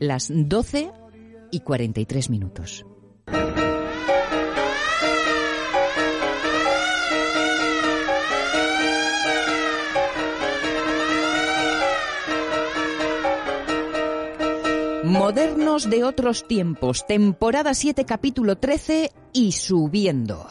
Las 12 y 43 minutos. Modernos de otros tiempos, temporada 7, capítulo 13 y subiendo.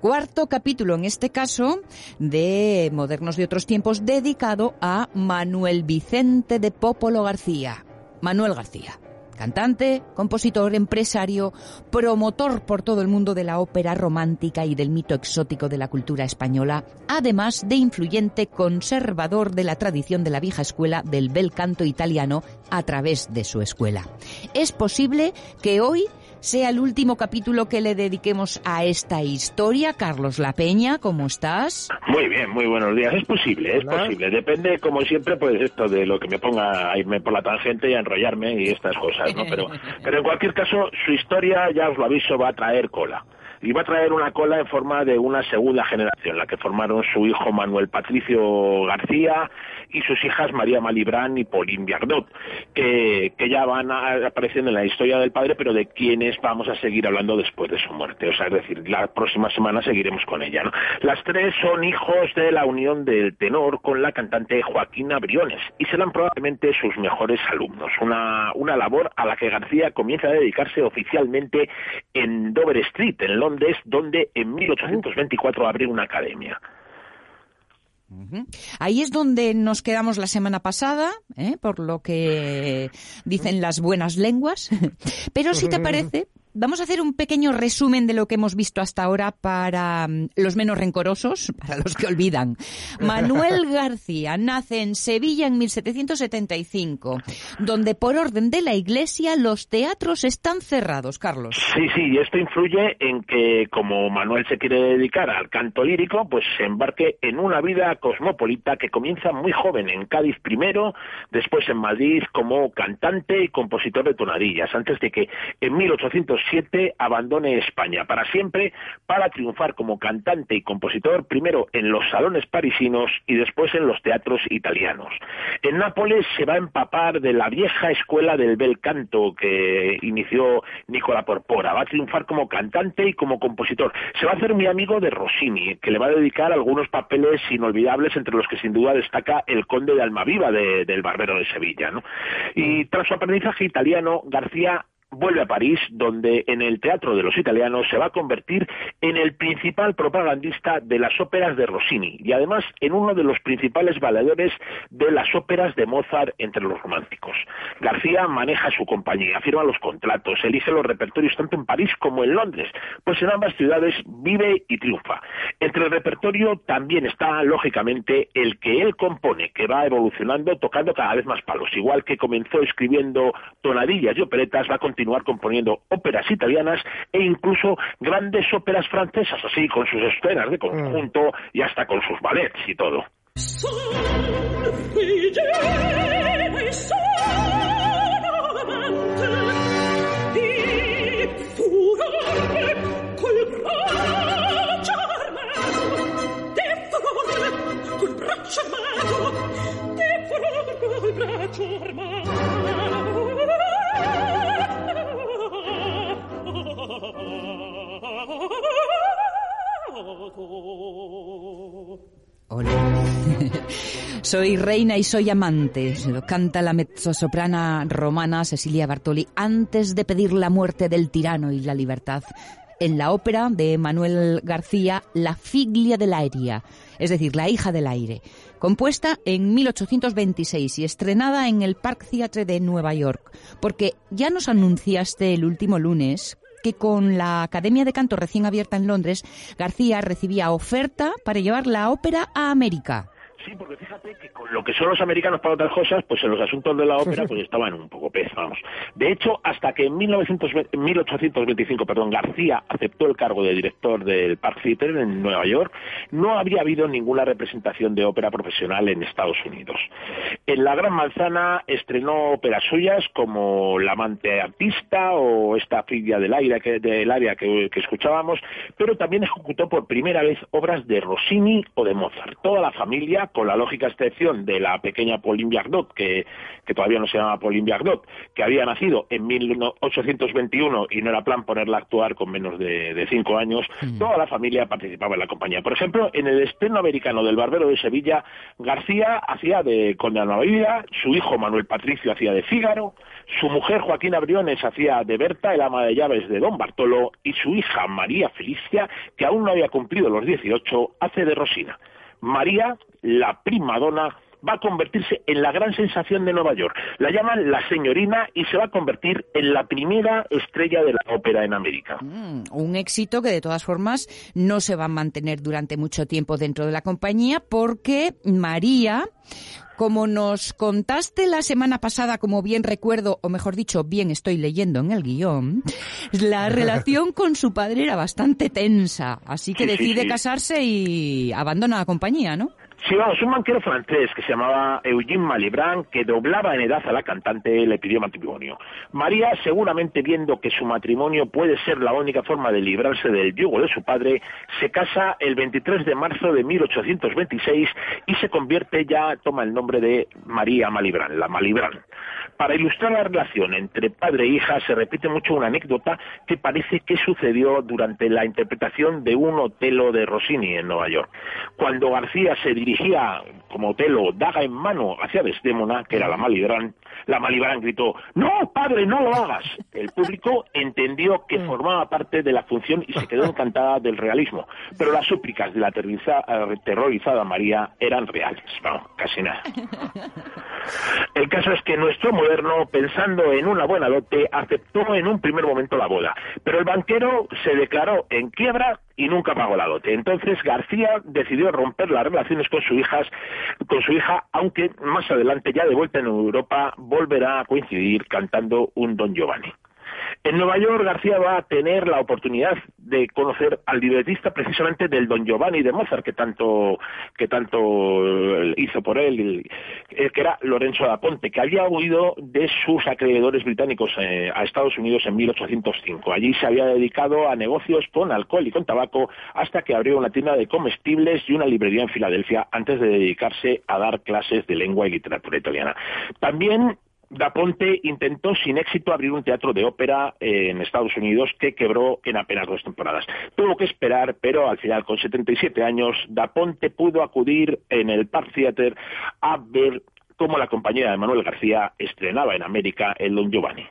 Cuarto capítulo, en este caso, de Modernos de otros tiempos, dedicado a Manuel Vicente de Popolo García. Manuel García cantante, compositor, empresario, promotor por todo el mundo de la ópera romántica y del mito exótico de la cultura española, además de influyente conservador de la tradición de la vieja escuela del bel canto italiano a través de su escuela. Es posible que hoy sea el último capítulo que le dediquemos a esta historia. Carlos La Peña, ¿cómo estás? Muy bien, muy buenos días. Es posible, es posible. Depende, como siempre, pues esto de lo que me ponga a irme por la tangente y a enrollarme y estas cosas, ¿no? Pero, pero en cualquier caso, su historia, ya os lo aviso, va a traer cola y va a traer una cola en forma de una segunda generación, la que formaron su hijo Manuel Patricio García y sus hijas María Malibrán y Pauline Viardot, que, que ya van apareciendo en la historia del padre, pero de quienes vamos a seguir hablando después de su muerte. O sea, es decir, la próxima semana seguiremos con ella. Las tres son hijos de la unión del tenor con la cantante Joaquina Briones y serán probablemente sus mejores alumnos. Una, una labor a la que García comienza a dedicarse oficialmente en Dover Street, en Londres, donde en 1824 abre una academia. Ahí es donde nos quedamos la semana pasada, ¿eh? por lo que dicen las buenas lenguas. Pero si te parece, Vamos a hacer un pequeño resumen de lo que hemos visto hasta ahora para mm, los menos rencorosos, para los que olvidan. Manuel García nace en Sevilla en 1775, donde por orden de la Iglesia los teatros están cerrados, Carlos. Sí, sí, y esto influye en que como Manuel se quiere dedicar al canto lírico, pues se embarque en una vida cosmopolita que comienza muy joven en Cádiz primero, después en Madrid como cantante y compositor de tonadillas, antes de que en 1800 siete abandone España para siempre para triunfar como cantante y compositor primero en los salones parisinos y después en los teatros italianos. En Nápoles se va a empapar de la vieja escuela del bel canto que inició Nicola Porpora. Va a triunfar como cantante y como compositor. Se va a hacer muy amigo de Rossini, que le va a dedicar algunos papeles inolvidables entre los que sin duda destaca El Conde de Almaviva del Barbero de Sevilla. Y tras su aprendizaje italiano, García vuelve a París, donde en el Teatro de los Italianos se va a convertir en el principal propagandista de las óperas de Rossini y además en uno de los principales valedores de las óperas de Mozart entre los románticos. García maneja su compañía, firma los contratos, elige los repertorios tanto en París como en Londres, pues en ambas ciudades vive y triunfa. Entre el repertorio también está, lógicamente, el que él compone, que va evolucionando tocando cada vez más palos, igual que comenzó escribiendo tonadillas y operetas, va a continuar componiendo óperas italianas e incluso grandes óperas francesas, así con sus escenas de conjunto y hasta con sus ballets y todo. Soy reina y soy amante, lo canta la mezzosoprana romana Cecilia Bartoli antes de pedir la muerte del tirano y la libertad en la ópera de Manuel García La figlia dell'aria, es decir, La hija del aire, compuesta en 1826 y estrenada en el Park Theatre de Nueva York, porque ya nos anunciaste el último lunes que con la Academia de Canto recién abierta en Londres, García recibía oferta para llevar la ópera a América. Sí, porque fíjate que con lo que son los americanos para otras cosas, pues en los asuntos de la ópera pues estaban un poco pez, vamos. De hecho, hasta que en 1825, perdón, García aceptó el cargo de director del Park Theater en Nueva York, no había habido ninguna representación de ópera profesional en Estados Unidos. En la Gran Manzana estrenó óperas suyas como La amante artista o esta filia del aire que, del área que escuchábamos, pero también ejecutó por primera vez obras de Rossini o de Mozart. Toda la familia con la lógica excepción de la pequeña Pauline Viardot, que, que todavía no se llama Pauline Viardot, que había nacido en 1821 y no era plan ponerla a actuar con menos de, cinco años, mm. toda la familia participaba en la compañía. Por ejemplo, en el estreno americano del Barbero de Sevilla, García hacía de Conde Vida, su hijo Manuel Patricio hacía de Fígaro, su mujer Joaquín Briones hacía de Berta, el ama de llaves de Don Bartolo, y su hija María Felicia, que aún no había cumplido los 18, hace de Rosina. María, la primadona, va a convertirse en la gran sensación de Nueva York. La llaman la señorina y se va a convertir en la primera estrella de la ópera en América. Mm, un éxito que de todas formas no se va a mantener durante mucho tiempo dentro de la compañía porque María como nos contaste la semana pasada, como bien recuerdo, o mejor dicho, bien estoy leyendo en el guion, la relación con su padre era bastante tensa, así que decide casarse y abandona la compañía, ¿no? Sí, vamos, un banquero francés que se llamaba Eugene Malibran, que doblaba en edad a la cantante, le pidió matrimonio. María, seguramente viendo que su matrimonio puede ser la única forma de librarse del yugo de su padre, se casa el 23 de marzo de 1826 y se convierte ya, toma el nombre de María Malibran, la Malibran. Para ilustrar la relación entre padre e hija se repite mucho una anécdota que parece que sucedió durante la interpretación de un Otelo de Rossini en Nueva York. Cuando García se dirigía como Otelo, daga en mano hacia Desdémona, que era la Malibran, la Malibran gritó, ¡No, padre, no lo hagas! El público entendió que formaba parte de la función y se quedó encantada del realismo, pero las súplicas de la aterrorizada María eran reales, no, casi nada. El caso es que nuestro moderno, pensando en una buena dote, aceptó en un primer momento la boda, pero el banquero se declaró en quiebra y nunca pagó la dote. Entonces García decidió romper las relaciones con su hija, con su hija, aunque más adelante, ya de vuelta en Europa, volverá a coincidir cantando un Don Giovanni. En Nueva York, García va a tener la oportunidad de conocer al libretista precisamente del Don Giovanni de Mozart, que tanto, que tanto eh, hizo por él, que era Lorenzo da Ponte, que había huido de sus acreedores británicos eh, a Estados Unidos en 1805. Allí se había dedicado a negocios con alcohol y con tabaco hasta que abrió una tienda de comestibles y una librería en Filadelfia antes de dedicarse a dar clases de lengua y literatura italiana. También Da Ponte intentó sin éxito abrir un teatro de ópera en Estados Unidos que quebró en apenas dos temporadas. Tuvo que esperar, pero al final, con 77 años, Da Ponte pudo acudir en el Park Theater a ver cómo la compañía de Manuel García estrenaba en América el Don Giovanni.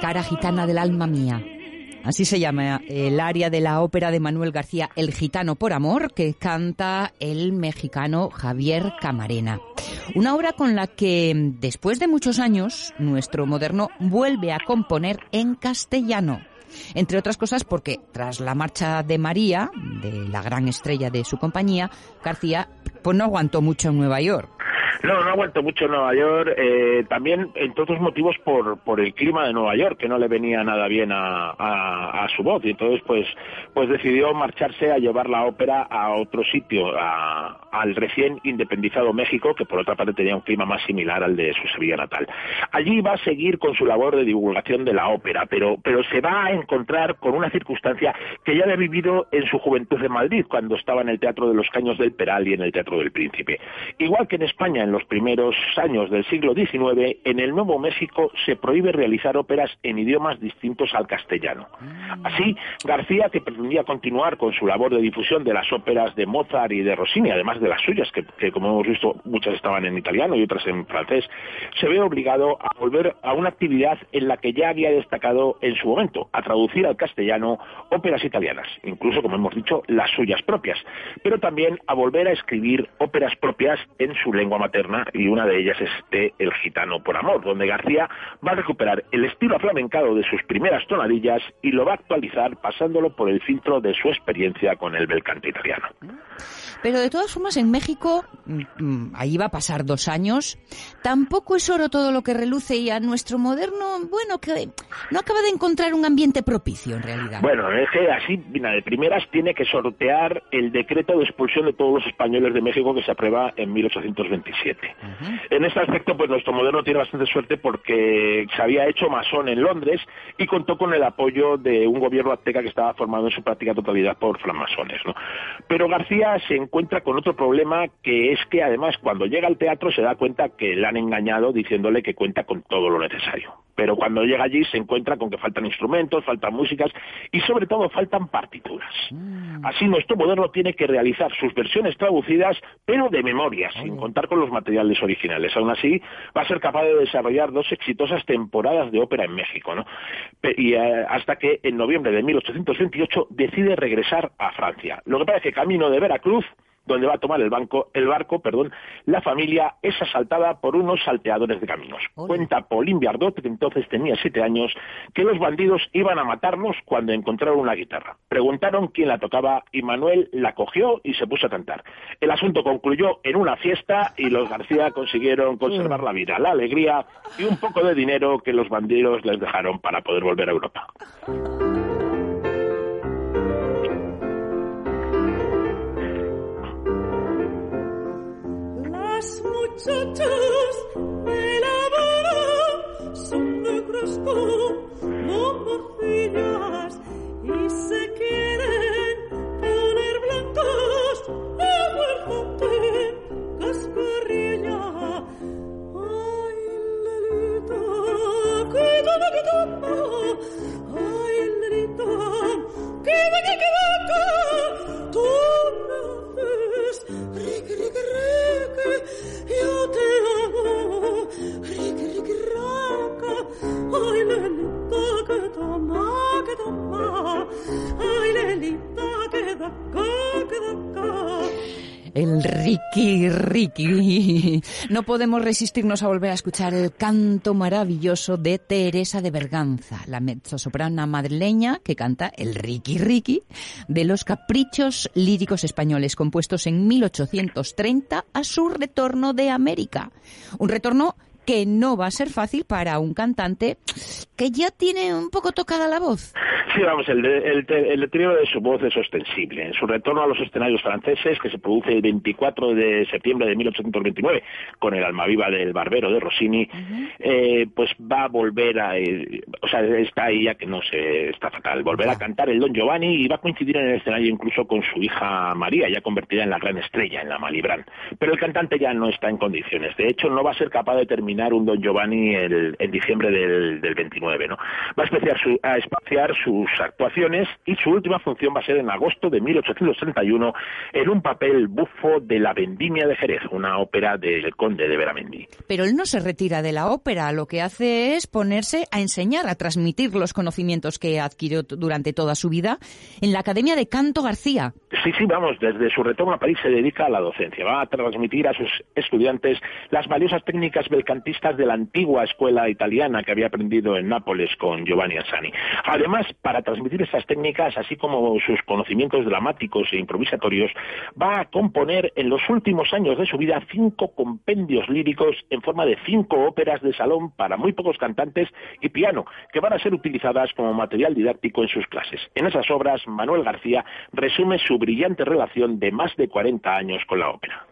Cara gitana del alma mía. Así se llama el área de la ópera de Manuel García, El Gitano por Amor, que canta el mexicano Javier Camarena. Una obra con la que, después de muchos años, nuestro moderno vuelve a componer en castellano. Entre otras cosas porque tras la marcha de María, de la gran estrella de su compañía, García pues no aguantó mucho en Nueva York. No, no ha vuelto mucho en Nueva York, eh, también entre otros motivos por, por el clima de Nueva York, que no le venía nada bien a, a, su voz, y entonces pues, pues decidió marcharse a llevar la ópera a otro sitio, al recién independizado México, que por otra parte tenía un clima más similar al de su Sevilla natal. Allí va a seguir con su labor de divulgación de la ópera, pero, pero se va a encontrar con una circunstancia que ya había vivido en su juventud en Madrid, cuando estaba en el Teatro de los Caños del Peral y en el Teatro del Príncipe. Igual que en España, en en los primeros años del siglo XIX, en el Nuevo México se prohíbe realizar óperas en idiomas distintos al castellano. Mm. Así, García, que pretendía continuar con su labor de difusión de las óperas de Mozart y de Rossini, además de las suyas, que, como hemos visto muchas estaban en italiano y otras en francés, se ve obligado a volver a una actividad en la que ya había destacado en su momento, a traducir al castellano óperas italianas, incluso, como hemos dicho, las suyas propias, pero también a volver a escribir óperas propias en su lengua materna y una de ellas es de El gitano por amor, donde García va a recuperar el estilo aflamencado de sus primeras tonadillas y lo va a actualizar pasándolo por el filtro de su experiencia con el bel canto italiano. Pero de todas formas, en México, mm, mm, ahí va a pasar dos años, tampoco es oro todo lo que reluce y a nuestro moderno, bueno, que no acaba de encontrar un ambiente propicio en realidad. Bueno, es que así, de primeras, tiene que sortear el decreto de expulsión de todos los españoles de México que se aprueba en 1827. En este aspecto, pues nuestro moderno tiene bastante suerte porque se había hecho masón en Londres y contó con el apoyo de un gobierno azteca que estaba formado en su práctica totalidad por francmasones, ¿no? Pero García se encuentra con otro problema que es que además cuando llega al teatro se da cuenta que le han engañado diciéndole que cuenta con todo lo necesario. Pero cuando llega allí se encuentra con que faltan instrumentos, faltan músicas y sobre todo faltan partituras. Mm. Así nuestro moderno tiene que realizar sus versiones traducidas, pero de memoria, sin contar con los materiales originales. Aún así, va a ser capaz de desarrollar dos exitosas temporadas de ópera en México, ¿no? Y eh, hasta que en noviembre de 1828 decide regresar a Francia. Lo que pasa es que camino de Veracruz donde va a tomar el, banco, el barco, perdón, la familia es asaltada por unos salteadores de caminos. Cuenta Paulín Biardot, que entonces tenía siete años, que los bandidos iban a matarnos cuando encontraron una guitarra. Preguntaron quién la tocaba y Manuel la cogió y se puso a cantar. El asunto concluyó en una fiesta y los García consiguieron conservar la vida, la alegría y un poco de dinero que los bandidos les dejaron para poder volver a Europa. Muchachas de son negras como mojillas y se El Ricky Ricky. No podemos resistirnos a volver a escuchar el canto maravilloso de Teresa de Berganza, la mezzosoprana madrileña que canta el Ricky Ricky de los caprichos líricos españoles compuestos en 1830 a su retorno de América. Un retorno que no va a ser fácil para un cantante que ya tiene un poco tocada la voz. Sí, vamos, el, el, el, deterioro de su voz es ostensible. En su retorno a los escenarios franceses, que se produce el 24 de septiembre de 1829, con el alma viva del barbero de Rossini, eh, pues va a volver a... Eh, o sea, está ahí ya que no se... está fatal. Volver a cantar el Don Giovanni y va a coincidir en el escenario incluso con su hija María, ya convertida en la gran estrella, en la Malibran. Pero el cantante ya no está en condiciones. De hecho, no va a ser capaz de terminar un Don Giovanni el, en diciembre del, del 29, ¿no? Va a, su, a espaciar su sus actuaciones y su última función va a ser en agosto de 1831 en un papel bufo de La Vendimia de Jerez, una ópera del conde de Veramendi. Pero él no se retira de la ópera, lo que hace es ponerse a enseñar, a transmitir los conocimientos que adquirió durante toda su vida en la Academia de Canto García. Sí, sí, vamos, desde su retorno a París se dedica a la docencia, va a transmitir a sus estudiantes las valiosas técnicas belcantistas de la antigua escuela italiana que había aprendido en Nápoles con Giovanni Asani. Además, para transmitir estas técnicas, así como sus conocimientos dramáticos e improvisatorios, va a componer en los últimos años de su vida cinco compendios líricos en forma de cinco óperas de salón para muy pocos cantantes y piano, que van a ser utilizadas como material didáctico en sus clases. En esas obras, Manuel García resume su brillante relación de más de 40 años con la ópera.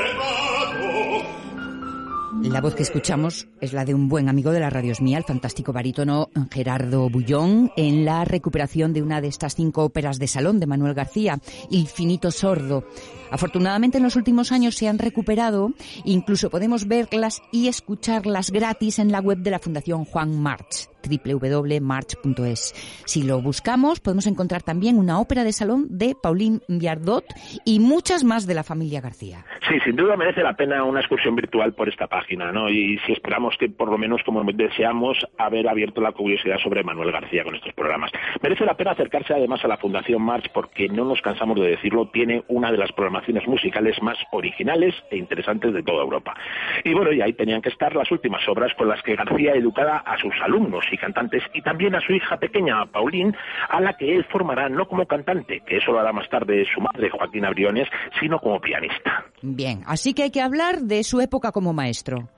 La voz que escuchamos es la de un buen amigo de la radio mía, el fantástico barítono Gerardo Bullón, en la recuperación de una de estas cinco óperas de salón de Manuel García, Il finito sordo. Afortunadamente en los últimos años se han recuperado, incluso podemos verlas y escucharlas gratis en la web de la Fundación Juan March www.march.es. Si lo buscamos, podemos encontrar también una ópera de salón de Pauline Viardot y muchas más de la familia García. Sí, sin duda merece la pena una excursión virtual por esta página, ¿no? Y si esperamos que por lo menos como deseamos haber abierto la curiosidad sobre Manuel García con estos programas. Merece la pena acercarse además a la Fundación March porque no nos cansamos de decirlo, tiene una de las programaciones musicales más originales e interesantes de toda Europa. Y bueno, y ahí tenían que estar las últimas obras con las que García educada a sus alumnos y cantantes y también a su hija pequeña, Paulín, a la que él formará no como cantante, que eso lo hará más tarde su madre, Joaquín Briones, sino como pianista. Bien, así que hay que hablar de su época como maestro.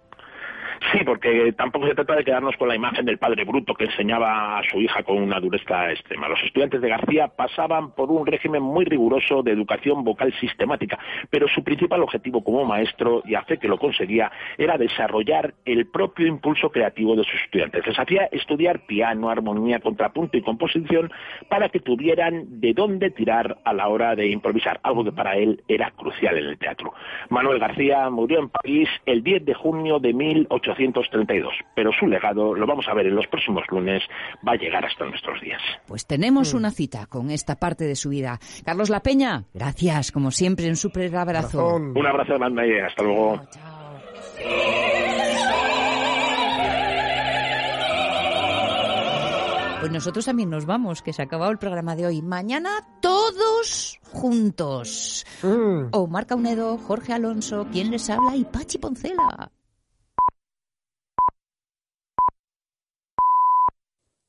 Sí, porque tampoco se trata de quedarnos con la imagen del padre bruto que enseñaba a su hija con una dureza extrema. Los estudiantes de García pasaban por un régimen muy riguroso de educación vocal sistemática, pero su principal objetivo como maestro, y hace que lo conseguía, era desarrollar el propio impulso creativo de sus estudiantes. Les hacía estudiar piano, armonía, contrapunto y composición para que tuvieran de dónde tirar a la hora de improvisar, algo que para él era crucial en el teatro. Manuel García murió en París el 10 de junio de 1800 1832, pero su legado, lo vamos a ver en los próximos lunes, va a llegar hasta nuestros días. Pues tenemos una cita con esta parte de su vida. Carlos La Peña, gracias, como siempre, un súper abrazo. Un abrazo grande y hasta luego. Pues nosotros también nos vamos, que se ha acabado el programa de hoy. Mañana todos juntos. O Marca Unedo, Jorge Alonso, quien les habla y Pachi Poncela.